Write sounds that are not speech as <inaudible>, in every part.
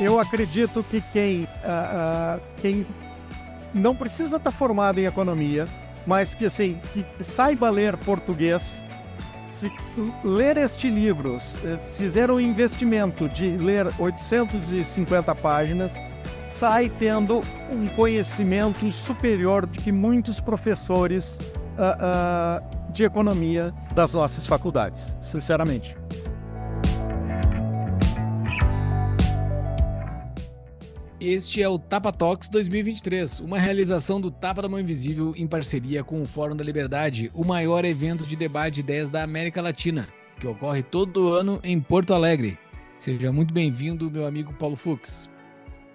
eu acredito que quem, uh, uh, quem não precisa estar formado em economia, mas que assim que saiba ler português, se ler este livro, fizer um investimento de ler 850 páginas, sai tendo um conhecimento superior de que muitos professores uh, de economia das nossas faculdades, sinceramente. Este é o Tapa Talks 2023, uma realização do Tapa da Mão Invisível em parceria com o Fórum da Liberdade, o maior evento de debate de ideias da América Latina, que ocorre todo ano em Porto Alegre. Seja muito bem-vindo, meu amigo Paulo Fux.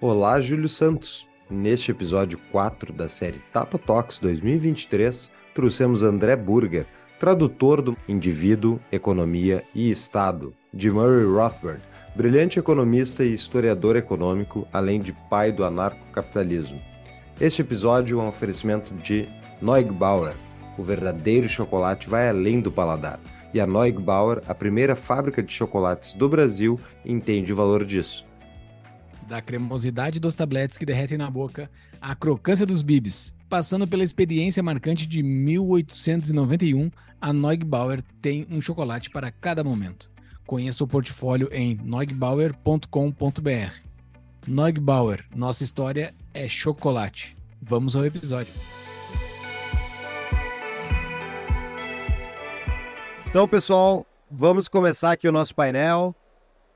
Olá, Júlio Santos. Neste episódio 4 da série Tapa Talks 2023, trouxemos André Burger, tradutor do Indivíduo, Economia e Estado, de Murray Rothbard, brilhante economista e historiador econômico, além de pai do anarcocapitalismo. Este episódio é um oferecimento de Neugbauer. O verdadeiro chocolate vai além do paladar. E a Neugbauer, a primeira fábrica de chocolates do Brasil, entende o valor disso. Da cremosidade dos tabletes que derretem na boca, à crocância dos bibs, passando pela experiência marcante de 1891, a Neugbauer tem um chocolate para cada momento. Conheça o portfólio em neugbauer.com.br. Neugbauer, nossa história é chocolate. Vamos ao episódio. Então, pessoal, vamos começar aqui o nosso painel.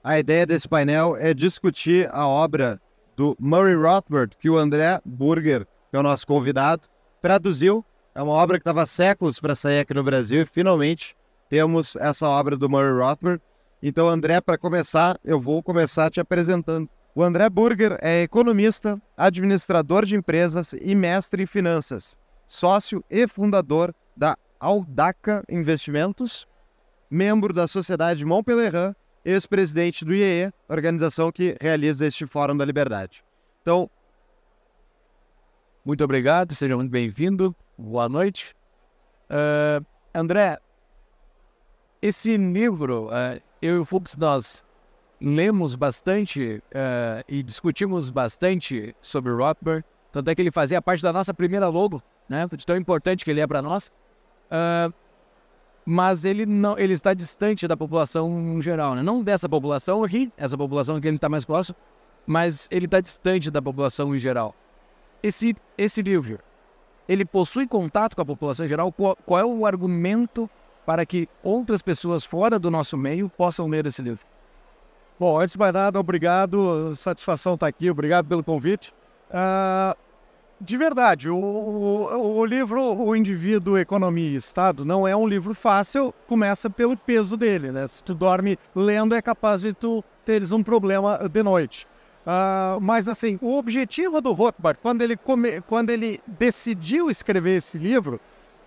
A ideia desse painel é discutir a obra do Murray Rothbard, que o André Burger, que é o nosso convidado, traduziu. É uma obra que estava séculos para sair aqui no Brasil e finalmente temos essa obra do Murray Rothbard. Então, André, para começar, eu vou começar te apresentando. O André Burger é economista, administrador de empresas e mestre em finanças, sócio e fundador da Aldaca Investimentos, membro da Sociedade Montpellier, ex-presidente do IEE, organização que realiza este Fórum da Liberdade. Então, muito obrigado, seja muito bem-vindo, boa noite. Uh, André, esse livro, uh, eu e o Fux, nós lemos bastante uh, e discutimos bastante sobre o Rothbard, tanto é que ele fazia parte da nossa primeira logo, né? De tão importante que ele é para nós. Uh, mas ele não, ele está distante da população geral, né? Não dessa população aqui, essa população que ele está mais próximo, mas ele está distante da população em geral. Esse, esse livro, ele possui contato com a população em geral? Qual, qual é o argumento para que outras pessoas fora do nosso meio possam ler esse livro? Bom, antes de mais nada, obrigado, satisfação estar aqui, obrigado pelo convite. Uh, de verdade, o, o, o, livro O Indivíduo, Economia e Estado não é um livro fácil, começa pelo peso dele, né? Se tu dorme lendo, é capaz de tu teres um problema de noite. Uh, mas assim, o objetivo do Rothbard, quando ele, come, quando ele decidiu escrever esse livro,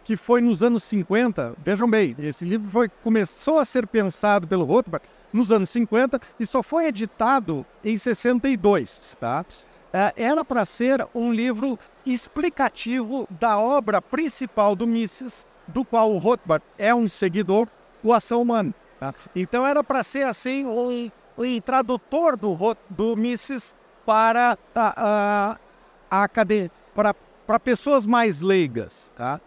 que foi nos anos 50. Vejam bem, esse livro foi, começou a ser pensado pelo Rothbard nos anos 50 e só foi editado em 62. Tá? É, era para ser um livro explicativo da obra principal do Mises, do qual o Rothbard é um seguidor, o Ação Humana. Tá? Então era para ser assim um, um tradutor do, do Mises para a, a, a para, para pessoas mais leigas. Tá?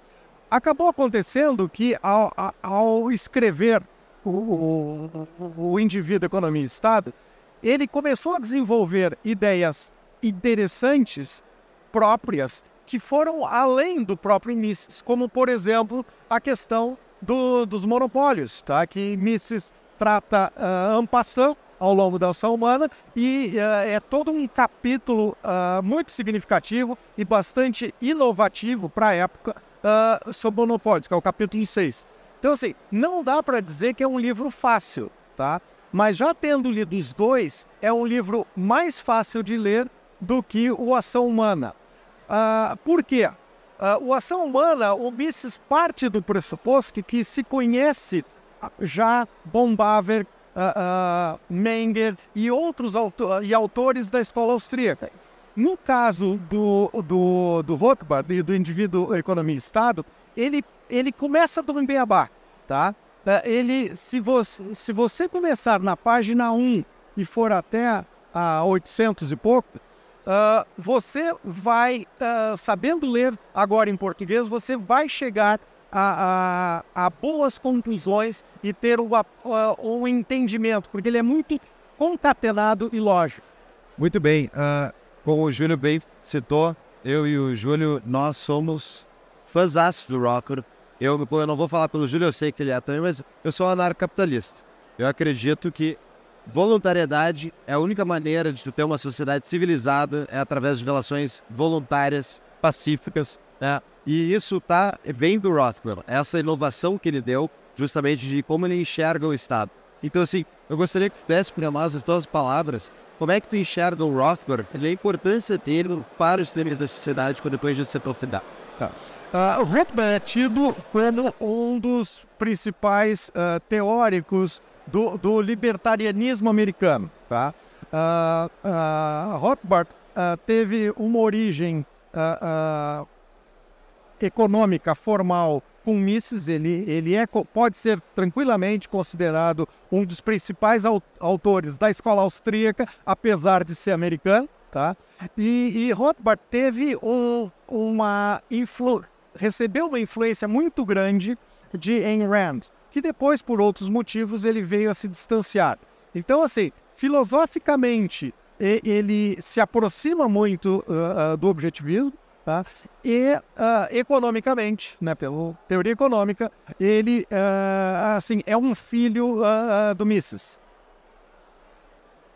Acabou acontecendo que ao, ao escrever o, o, indivíduo economia e Estado, ele começou a desenvolver ideias interessantes próprias que foram além do próprio Mises, como por exemplo a questão do, dos monopólios, tá? que Mises trata uh, ao longo da ação humana e uh, é todo um capítulo uh, muito significativo e bastante inovativo para a época uh, sobre monopólios, que é o capítulo 6. Então, assim, não dá para dizer que é um livro fácil, tá? Mas já tendo lido os dois, é um livro mais fácil de ler do que o Ação Humana. Uh, por quê? Uh, o Ação Humana, o Mises parte do pressuposto que se conhece já Bombaver, uh, uh, Menger e outros e autores da escola austríaca. No caso do, do, do Rothbard e do indivíduo economia e Estado, ele, ele começa do Beabá, tá? É, ele, se você, se você começar na página 1 e for até a, a 800 e pouco, uh, você vai, uh, sabendo ler agora em português, você vai chegar a, a, a boas conclusões e ter uma, uh, um entendimento, porque ele é muito concatenado e lógico. Muito bem. Como o Júlio bem citou, eu e o Júlio, nós somos fãs do Rocker. Eu, eu não vou falar pelo Júlio, eu sei que ele é também, mas eu sou anarcocapitalista. Eu acredito que voluntariedade é a única maneira de tu ter uma sociedade civilizada, é através de relações voluntárias, pacíficas, né? E isso tá, vem do Rothbard, essa inovação que ele deu, justamente de como ele enxerga o Estado. Então, assim, eu gostaria que tu desse para nós as tuas palavras, como é que tu enxerga o Rothbard e a importância dele para os temas da sociedade para depois de se aprofundar? Tá. Uh, o Rothbard é tido como um dos principais uh, teóricos do, do libertarianismo americano. Tá? Uh, Rothbard teve uma origem econômica formal com Mises, ele, ele é, pode ser tranquilamente considerado um dos principais autores da escola austríaca, apesar de ser americano. Tá? E, e Rothbard teve um, uma influ, recebeu uma influência muito grande de Ayn Rand que depois, por outros motivos, ele veio a se distanciar. Então, assim, filosoficamente, ele se aproxima muito uh, do objetivismo, tá? e uh, economicamente, né, pela teoria econômica, ele assim, é um filho do Mises.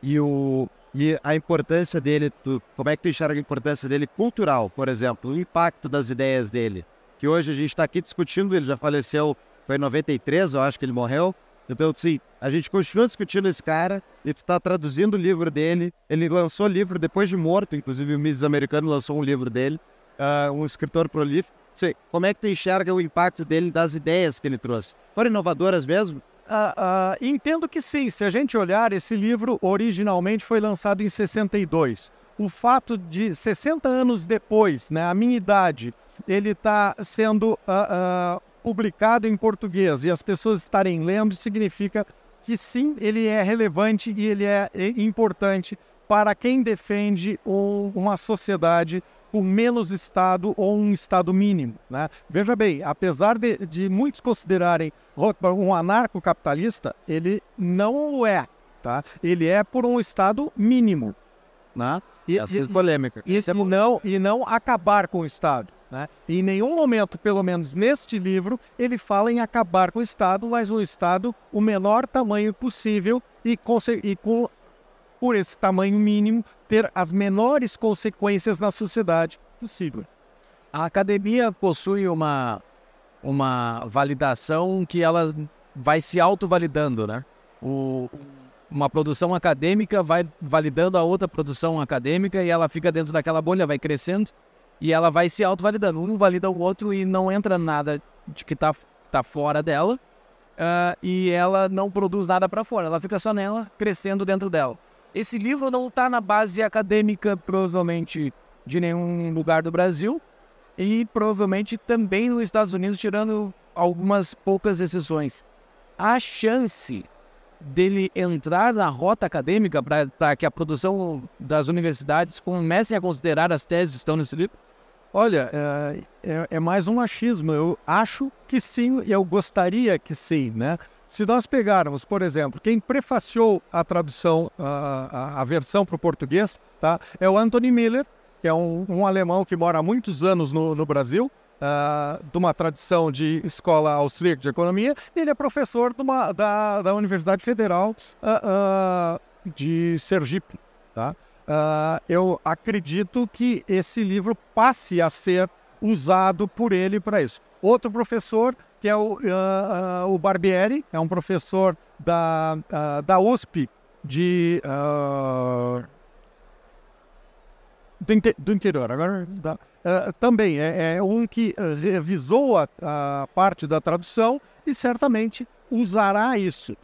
E, o, e a importância dele, tu, como é que tu enxerga a importância dele cultural, por exemplo, o impacto das ideias dele? Que hoje a gente está aqui discutindo, ele já faleceu foi em 93, eu acho que ele morreu. Então, sim, a gente continua discutindo esse cara e tu tá traduzindo o livro dele. Ele lançou livro depois de morto, inclusive o Mises americano lançou um livro dele, uh, um escritor prolífico. Sim, como é que tu enxerga o impacto dele das ideias que ele trouxe? Foram inovadoras mesmo? Uh, uh, entendo que sim. Se a gente olhar, esse livro originalmente foi lançado em 62. O fato de 60 anos depois, né, a minha idade, ele está sendo uh, publicado em português e as pessoas estarem lendo, significa que sim, ele é relevante e ele é importante para quem defende um, uma sociedade com menos Estado ou um Estado mínimo. Né? Veja bem, apesar de, de muitos considerarem Rothbard um anarcocapitalista, ele não o é. Tá? Ele é por um Estado mínimo. Né? E, Essa é polêmica. E, e, não, e não acabar com o Estado. Né? em nenhum momento, pelo menos neste livro, ele fala em acabar com o Estado, mas o Estado o menor tamanho possível e, e com, por esse tamanho mínimo, ter as menores consequências na sociedade possível. A academia possui uma, uma validação que ela vai se autovalidando, né? O, uma produção acadêmica vai validando a outra produção acadêmica e ela fica dentro daquela bolha, vai crescendo e ela vai se auto-validando. Um valida o outro e não entra nada de que tá, tá fora dela. Uh, e ela não produz nada para fora, ela fica só nela, crescendo dentro dela. Esse livro não está na base acadêmica, provavelmente, de nenhum lugar do Brasil. E provavelmente também nos Estados Unidos, tirando algumas poucas exceções. A chance dele entrar na rota acadêmica para que a produção das universidades comecem a considerar as teses que estão nesse livro? Olha, é, é, é, mais um machismo. Eu acho que sim, e eu gostaria que sim, né? Se nós pegarmos, por exemplo, quem prefaciou a tradução, a, a, versão para o português, tá? É o Anthony Miller, que é um, um alemão que mora há muitos anos no, no Brasil, uh, de uma tradição de escola austríaca de economia, ele é professor uma, da, da Universidade Federal uh, uh, de Sergipe, tá? Eu acredito que esse livro passe a ser usado por ele para isso. Outro professor, que é o, uh, uh, o Barbieri, é um professor da, da USP de, do, do, interior. Agora, também é, é, um que revisou a, a, parte da tradução e certamente usará isso.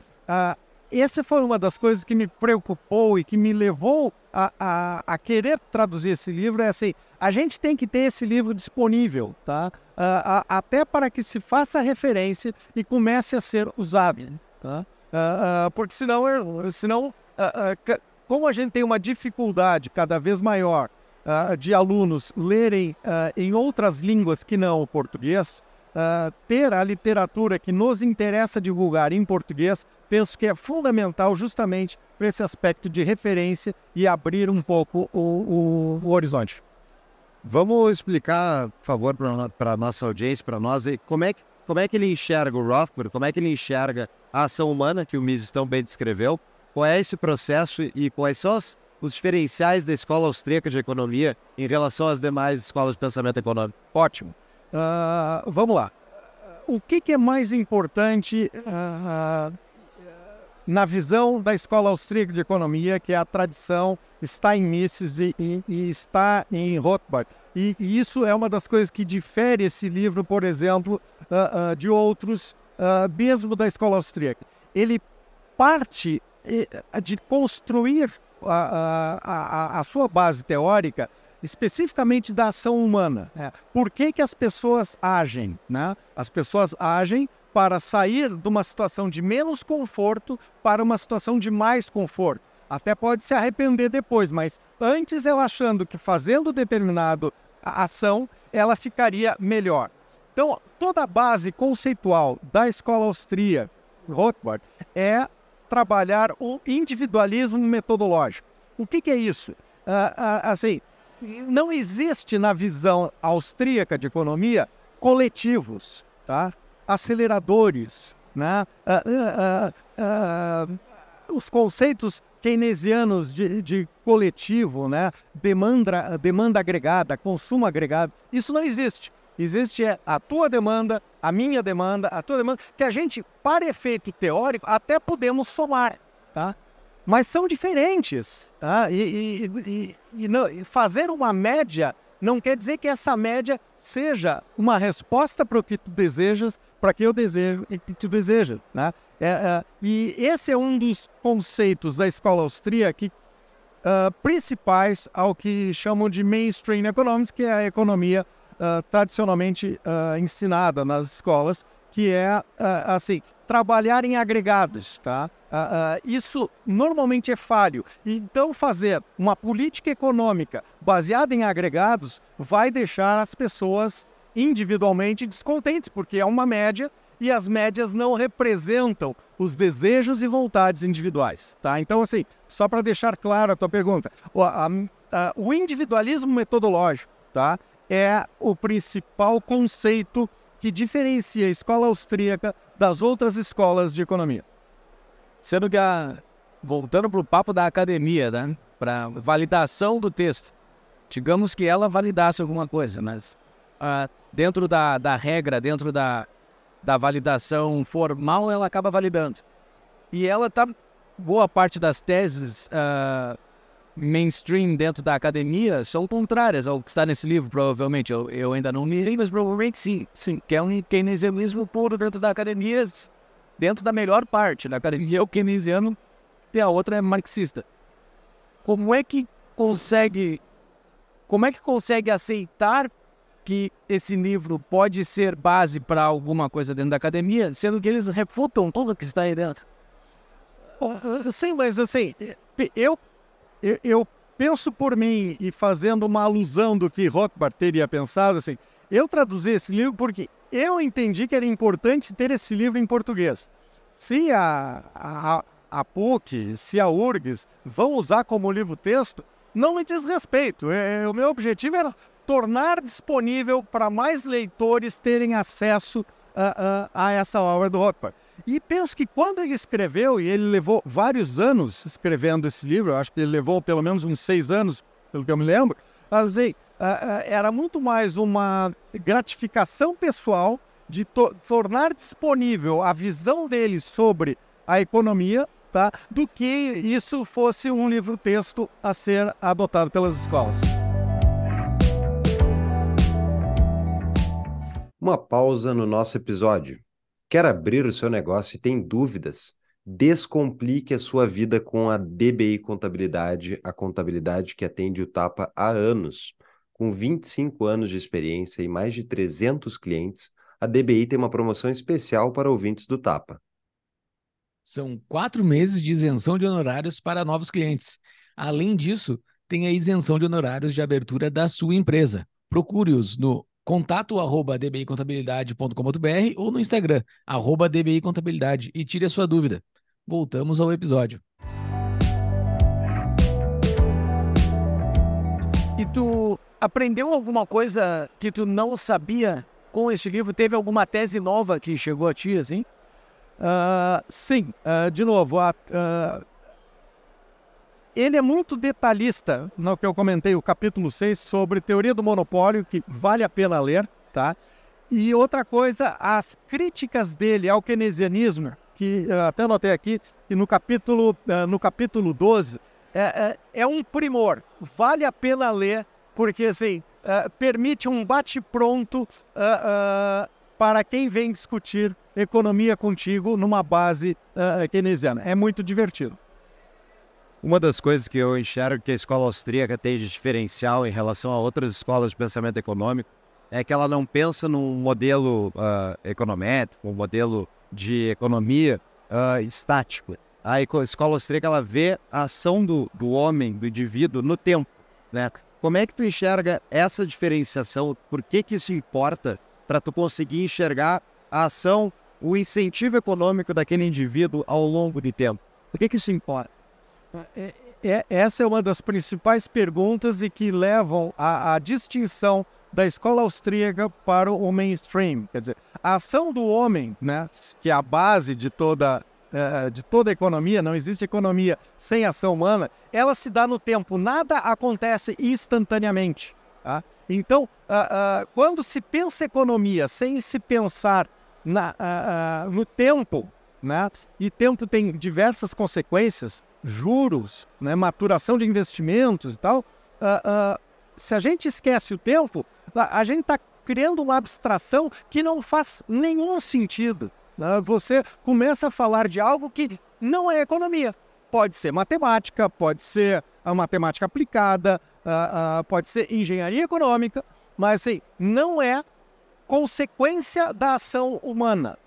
essa foi uma das coisas que me preocupou e que me levou a, a, a, querer traduzir esse livro é assim: a gente tem que ter esse livro disponível, tá? Até para que se faça referência e comece a ser usado, tá? Porque senão, senão como a gente tem uma dificuldade cada vez maior de alunos lerem em outras línguas que não o português, uh, ter a literatura que nos interessa divulgar em português, penso que é fundamental justamente para esse aspecto de referência e abrir um pouco o, o, o horizonte. Vamos explicar, por favor, para a nossa audiência, para nós, como é, que, como é que ele enxerga o Rothbard, como é que ele enxerga a ação humana, que o Mises tão bem descreveu, qual é esse processo e quais são os, os diferenciais da escola austríaca de economia em relação às demais escolas de pensamento econômico? Ótimo. Uh, vamos lá. O que, que é mais importante uh, na visão da escola austríaca de economia, que é a tradição, está em Mises e, e, e está em Rothbard? E, e, isso é uma das coisas que difere esse livro, por exemplo, uh, de outros, mesmo da escola austríaca. Ele parte de construir a, a, a, sua base teórica especificamente da ação humana. Né? Por que, que as pessoas agem? Né? As pessoas agem para sair de uma situação de menos conforto para uma situação de mais conforto. Até pode se arrepender depois, mas antes ela achando que fazendo determinado ação ela ficaria melhor. Então, toda a base conceitual da escola austríaca, Rothbard, é trabalhar o individualismo metodológico. O que, que é isso? Uh, uh, assim, não existe na visão austríaca de economia coletivos, tá? aceleradores, né? Uh, os conceitos keynesianos de, de, coletivo, né? demanda, demanda agregada, consumo agregado, isso não existe. Existe é a tua demanda, a minha demanda, a tua demanda, que a gente, para efeito teórico, até podemos somar, tá? Mas são diferentes, tá? E, e, e, e não, fazer uma média não quer dizer que essa média seja uma resposta para o que tu desejas, para que eu desejo e que tu desejas, né? É, é, e esse é um dos conceitos da escola austríaca uh, principais ao que chamam de mainstream economics, que é a economia uh, tradicionalmente uh, ensinada nas escolas, que é, assim, trabalhar em agregados, tá? isso normalmente é falho. Então, fazer uma política econômica baseada em agregados vai deixar as pessoas individualmente descontentes, porque é uma média e as médias não representam os desejos e vontades individuais, tá? Então, assim, só para deixar claro a tua pergunta, o, a, a, o individualismo metodológico, tá? é o principal conceito que diferencia a escola austríaca das outras escolas de economia. Sendo que, a, voltando para o papo da academia, né, para validação do texto, digamos que ela validasse alguma coisa, mas uh, dentro da, da regra, dentro da, da validação formal, ela acaba validando. E ela está, boa parte das teses uh, mainstream dentro da academia são contrárias ao que está nesse livro, provavelmente. Eu, eu ainda não li, mas provavelmente sim. Sim, que é um keynesianismo puro dentro da academia, dentro da melhor parte. Da academia é o keynesiano e a outra é marxista. Como é que consegue como é que consegue aceitar que esse livro pode ser base para alguma coisa dentro da academia, sendo que eles refutam tudo que está aí dentro? Sim, mas assim, eu eu, eu penso por mim e fazendo uma alusão do que Rothbard teria pensado, assim, eu traduzi esse livro porque eu entendi que era importante ter esse livro em português. Se a, a, a PUC, se a URGS vão usar como livro-texto, não me diz respeito. É, o meu objetivo era tornar disponível para mais leitores terem acesso a essa obra do Rothbard. E penso que quando ele escreveu, e ele levou vários anos escrevendo esse livro, acho que ele levou pelo menos uns seis anos, pelo que eu me lembro, assim, era muito mais uma gratificação pessoal de to tornar disponível a visão dele sobre a economia, tá, do que isso fosse um livro-texto a ser adotado pelas escolas. Uma pausa no nosso episódio. Quer abrir o seu negócio e tem dúvidas? Descomplique a sua vida com a DBI Contabilidade, a contabilidade que atende o Tapa há anos. Com 25 anos de experiência e mais de 300 clientes, a DBI tem uma promoção especial para ouvintes do Tapa. São quatro meses de isenção de honorários para novos clientes. Além disso, tem a isenção de honorários de abertura da sua empresa. Procure-os no contato arroba dbicontabilidade.com.br ou no Instagram, arroba dbicontabilidade e tire a sua dúvida. Voltamos ao episódio. E tu aprendeu alguma coisa que tu não sabia com este livro? Teve alguma tese nova que chegou a ti, assim? Uh, sim, uh, de novo, uh, ele é muito detalhista no que eu comentei, o capítulo 6, sobre teoria do monopólio, que vale a pena ler, tá? E outra coisa, as críticas dele ao keynesianismo, que até anotei aqui, e no capítulo, no capítulo 12, é, é, é um primor. Vale a pena ler, porque assim, uh, permite um bate-pronto para quem vem discutir economia contigo numa base keynesiana. É muito divertido. Uma das coisas que eu enxergo que a escola austríaca tem de diferencial em relação a outras escolas de pensamento econômico é que ela não pensa num modelo uh, econométrico, um modelo de economia uh, estático a escola austríaca ela vê a ação do, do homem, do indivíduo, no tempo. Né? Como é que tu enxerga essa diferenciação? Por que, que isso importa para tu conseguir enxergar a ação, o incentivo econômico daquele indivíduo ao longo de tempo? Por que, que isso importa? É, é, essa é uma das principais perguntas e que levam à, distinção da escola austríaca para o mainstream. Quer dizer, a ação do homem, né, que é a base de toda uh, de toda economia, não existe economia sem ação humana, ela se dá no tempo, nada acontece instantaneamente. Tá? Então, uh, uh, quando se pensa economia sem se pensar na, no tempo, né? e tempo tem diversas consequências, juros, né? maturação de investimentos e tal, se a gente esquece o tempo, a gente está criando uma abstração que não faz nenhum sentido. Né? Você começa a falar de algo que não é economia. Pode ser matemática, pode ser a matemática aplicada, uh, uh, pode ser engenharia econômica, mas assim, não é consequência da ação humana.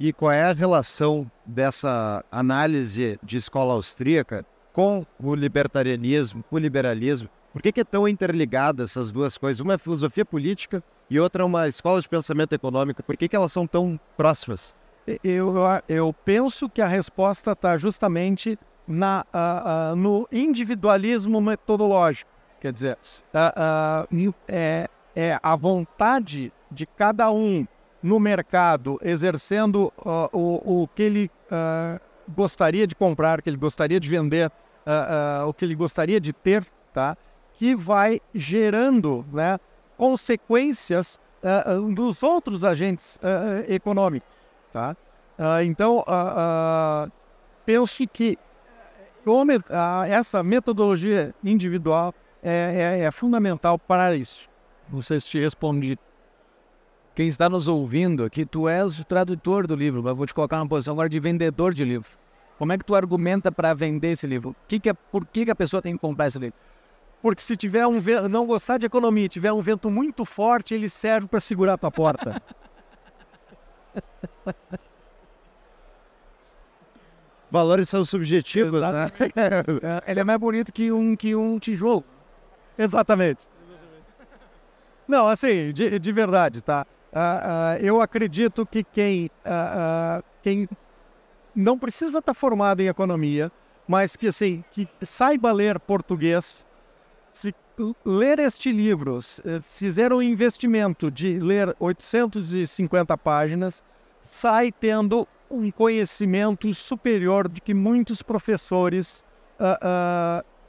E qual é a relação dessa análise de escola austríaca com o libertarianismo, com o liberalismo? Por que, que é tão interligada essas duas coisas? Uma é filosofia política e outra é uma escola de pensamento econômico. Por que, que elas são tão próximas? Eu, eu penso que a resposta está justamente na, uh, uh, no individualismo metodológico. Quer dizer, uh, é, é a vontade de cada um no mercado exercendo o, o que ele gostaria de comprar, o que ele gostaria de vender, o que ele gostaria de ter, tá? que vai gerando né, consequências uh, dos outros agentes uh, econômicos. Tá? Uh, então, penso que essa metodologia individual é, é, é, fundamental para isso. Não sei se te respondi. Quem está nos ouvindo aqui, tu és o tradutor do livro, mas vou te colocar na posição agora de vendedor de livro. Como é que tu argumenta para vender esse livro? Que que é, por que, que a pessoa tem que comprar esse livro? Porque se tiver um vento, não gostar de economia, tiver um vento muito forte, ele serve para segurar a tua porta. <laughs> Valores são subjetivos, né? <laughs> É, ele é mais bonito que um, que um tijolo. Exatamente. Não, assim, de, de verdade, tá? Uh, uh, eu acredito que quem, uh, quem não precisa estar tá formado em economia, mas que, assim, que saiba ler português, se ler este livro, fizer um investimento de ler 850 páginas, sai tendo um conhecimento superior de que muitos professores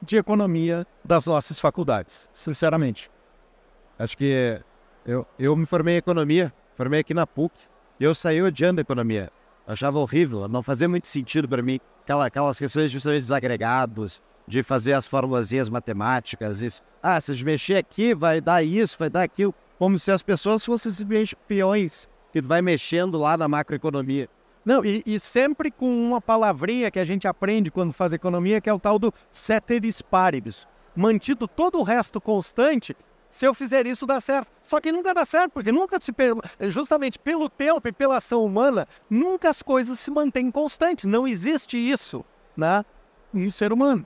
de economia das nossas faculdades, sinceramente. Acho que eu, eu me formei em economia, formei aqui na PUC, e eu saí odiando a economia. Achava horrível, não fazia muito sentido para mim. Aquela, aquelas questões justamente desagregados, de fazer as formulazinhas matemáticas. Isso. Ah, se mexer aqui, vai dar isso, vai dar aquilo. Como se as pessoas fossem simplesmente peões que vai mexendo lá na macroeconomia. Não, e, e, sempre com uma palavrinha que a gente aprende quando faz economia, que é o tal do ceteris paribus. Mantido todo o resto constante, se eu fizer isso dá certo. Só que nunca dá certo, porque nunca se justamente pelo tempo e pela ação humana, nunca as coisas se mantêm constantes. Não existe isso, né, no ser humano.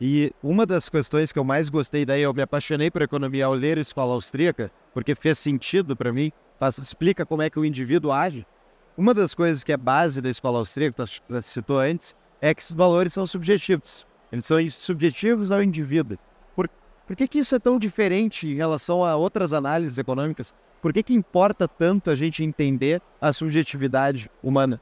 E uma das questões que eu mais gostei daí, eu me apaixonei por economia ao ler Escola Austríaca, porque fez sentido para mim, faz, explica como é que o indivíduo age. Uma das coisas que é base da Escola Austríaca, que tu citou antes, é que os valores são subjetivos. Eles são subjetivos ao indivíduo. Por, que, que isso é tão diferente em relação a outras análises econômicas? Por que, que importa tanto a gente entender a subjetividade humana?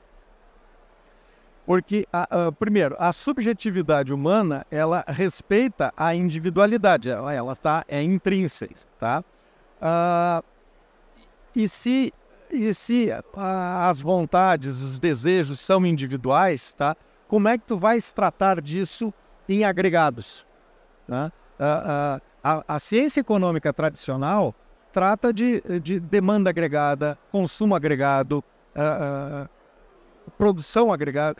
Porque, a, a, primeiro, a subjetividade humana, ela respeita a individualidade, ela, ela tá, é intrínseca, tá? Uh, e se, e se uh, as vontades, os desejos são individuais, tá? Como é que tu vais tratar disso em agregados? Tá? Uh, a, a ciência econômica tradicional trata de, de demanda agregada, consumo agregado, uh, produção agregada.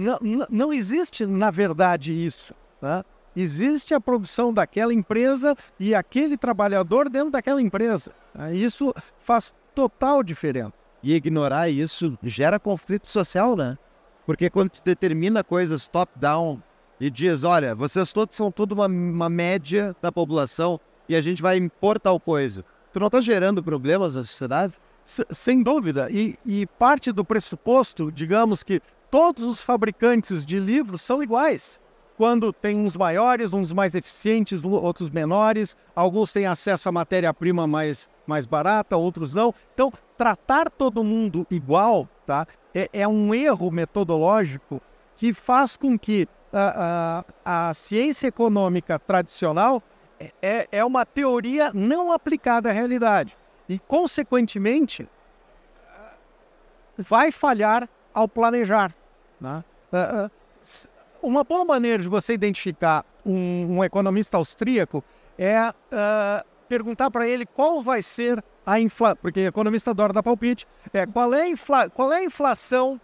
Não, não existe, na verdade, isso. Tá? Existe a produção daquela empresa e aquele trabalhador dentro daquela empresa. Isso faz total diferença. E ignorar isso gera conflito social, né? Porque quando tu determina coisas top-down e diz, olha, vocês todos são tudo uma, uma média da população e a gente vai impor tal coisa. Tu não está gerando problemas na sociedade? sem dúvida. E, e parte do pressuposto, digamos que todos os fabricantes de livros são iguais quando tem uns maiores, uns mais eficientes, outros menores, alguns têm acesso à matéria-prima mais, mais barata, outros não. Então, tratar todo mundo igual tá, é, é um erro metodológico que faz com que a, a, ciência econômica tradicional é, é, é uma teoria não aplicada à realidade e, consequentemente, vai falhar ao planejar. Né? Uma boa maneira de você identificar um, um economista austríaco é uh, perguntar para ele qual vai ser a inflação, porque economista adora dar palpite, é, qual, é qual é a inflação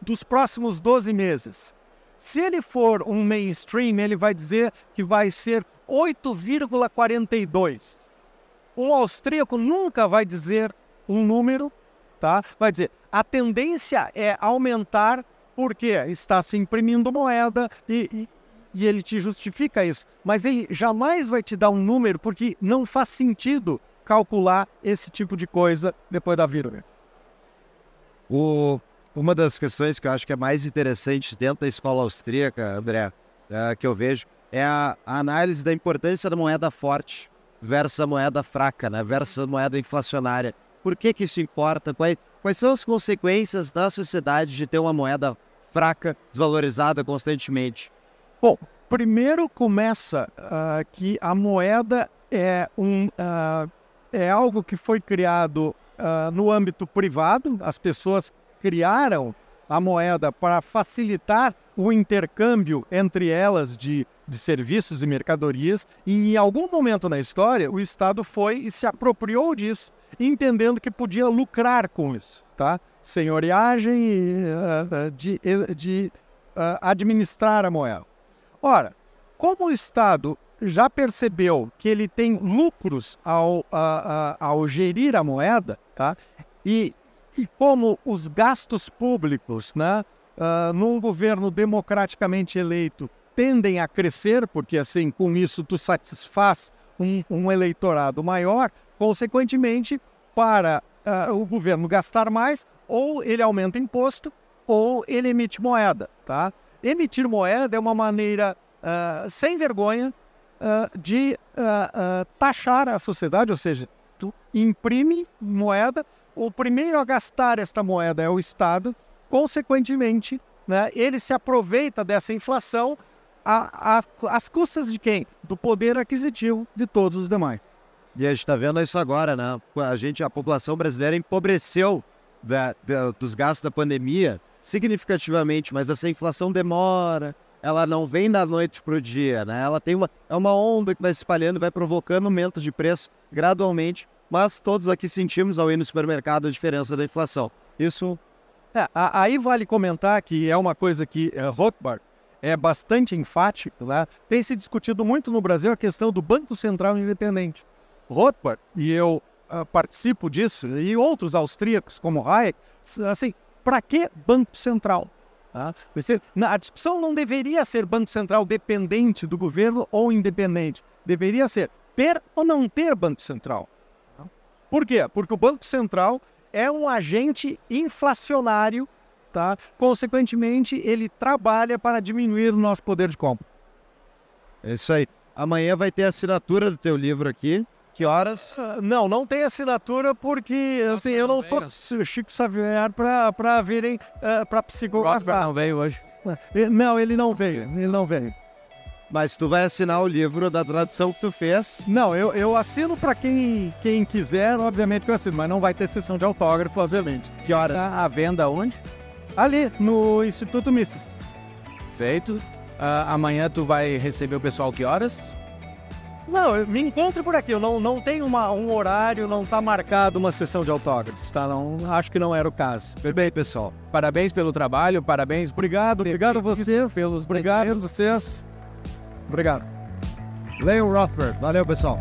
dos próximos 12 meses. Se ele for um mainstream, ele vai dizer que vai ser 8,42 um austríaco nunca vai dizer um número, tá? Vai dizer, a tendência é aumentar porque está se imprimindo moeda e, e, e ele te justifica isso. Mas ele jamais vai te dar um número porque não faz sentido calcular esse tipo de coisa depois da vírgula. O, uma das questões que eu acho que é mais interessante dentro da escola austríaca, André, é, que eu vejo, é a, a análise da importância da moeda forte versus a moeda fraca, né? versus a moeda inflacionária. Por que, que isso importa? Quais, quais são as consequências na sociedade de ter uma moeda fraca, desvalorizada constantemente? Bom, primeiro começa uh, que a moeda é, um, uh, é algo que foi criado uh, no âmbito privado, as pessoas criaram a moeda para facilitar o intercâmbio entre elas de, de serviços e mercadorias, e em algum momento na história o Estado foi e se apropriou disso, entendendo que podia lucrar com isso, tá? Senhoriagem uh, de, de uh, administrar a moeda. Ora, como o Estado já percebeu que ele tem lucros ao, ao gerir a moeda, tá? E, e como os gastos públicos, né, uh, num governo democraticamente eleito, tendem a crescer, porque assim, com isso tu satisfaz um, um eleitorado maior, consequentemente, para uh, o governo gastar mais, ou ele aumenta imposto, ou ele emite moeda, tá? Emitir moeda é uma maneira uh, sem vergonha uh, de taxar a sociedade, ou seja, tu imprime moeda o primeiro a gastar esta moeda é o Estado, consequentemente, né, ele se aproveita dessa inflação às custas de quem? Do poder aquisitivo de todos os demais. E a gente está vendo isso agora, né? A gente, a população brasileira empobreceu da, da, dos gastos da pandemia significativamente, mas essa inflação demora, ela não vem da noite para o dia, né? Ela tem uma, é uma onda que vai se espalhando, vai provocando aumento de preço gradualmente mas todos aqui sentimos ao ir no supermercado a diferença da inflação. Isso. É, aí vale comentar que é uma coisa que é, Rothbard é bastante enfático, né? tem se discutido muito no Brasil a questão do Banco Central Independente. Rothbard, e eu uh, participo disso, e outros austríacos como Hayek, assim, para que Banco Central? Tá? A discussão não deveria ser Banco Central dependente do governo ou independente. Deveria ser ter ou não ter Banco Central. Por quê? Porque o Banco Central é um agente inflacionário, tá? consequentemente, ele trabalha para diminuir o nosso poder de compra. É isso aí. Amanhã vai ter a assinatura do teu livro aqui. Que horas? Uh, não, não tem assinatura porque assim, eu não sou Chico Xavier para virem uh, para psicografar. Não veio hoje. Não, ele não veio. Ele não veio. Mas tu vai assinar o livro da tradução que tu fez? Não, eu, eu assino para quem, quem quiser, obviamente que eu assino, mas não vai ter sessão de autógrafo, obviamente. Que horas? Tá a venda onde? Ali, no Instituto Mises. Feito. Uh, amanhã tu vai receber o pessoal que horas? Não, me encontre por aqui. Eu não, não tenho uma, um horário, não está marcado uma sessão de autógrafos, tá? Não, acho que não era o caso. Bem, pessoal. Parabéns pelo trabalho, parabéns. Obrigado, obrigado a vocês. Pelos obrigado a vocês. Obrigado. Leon Rothberg. Valeu, pessoal.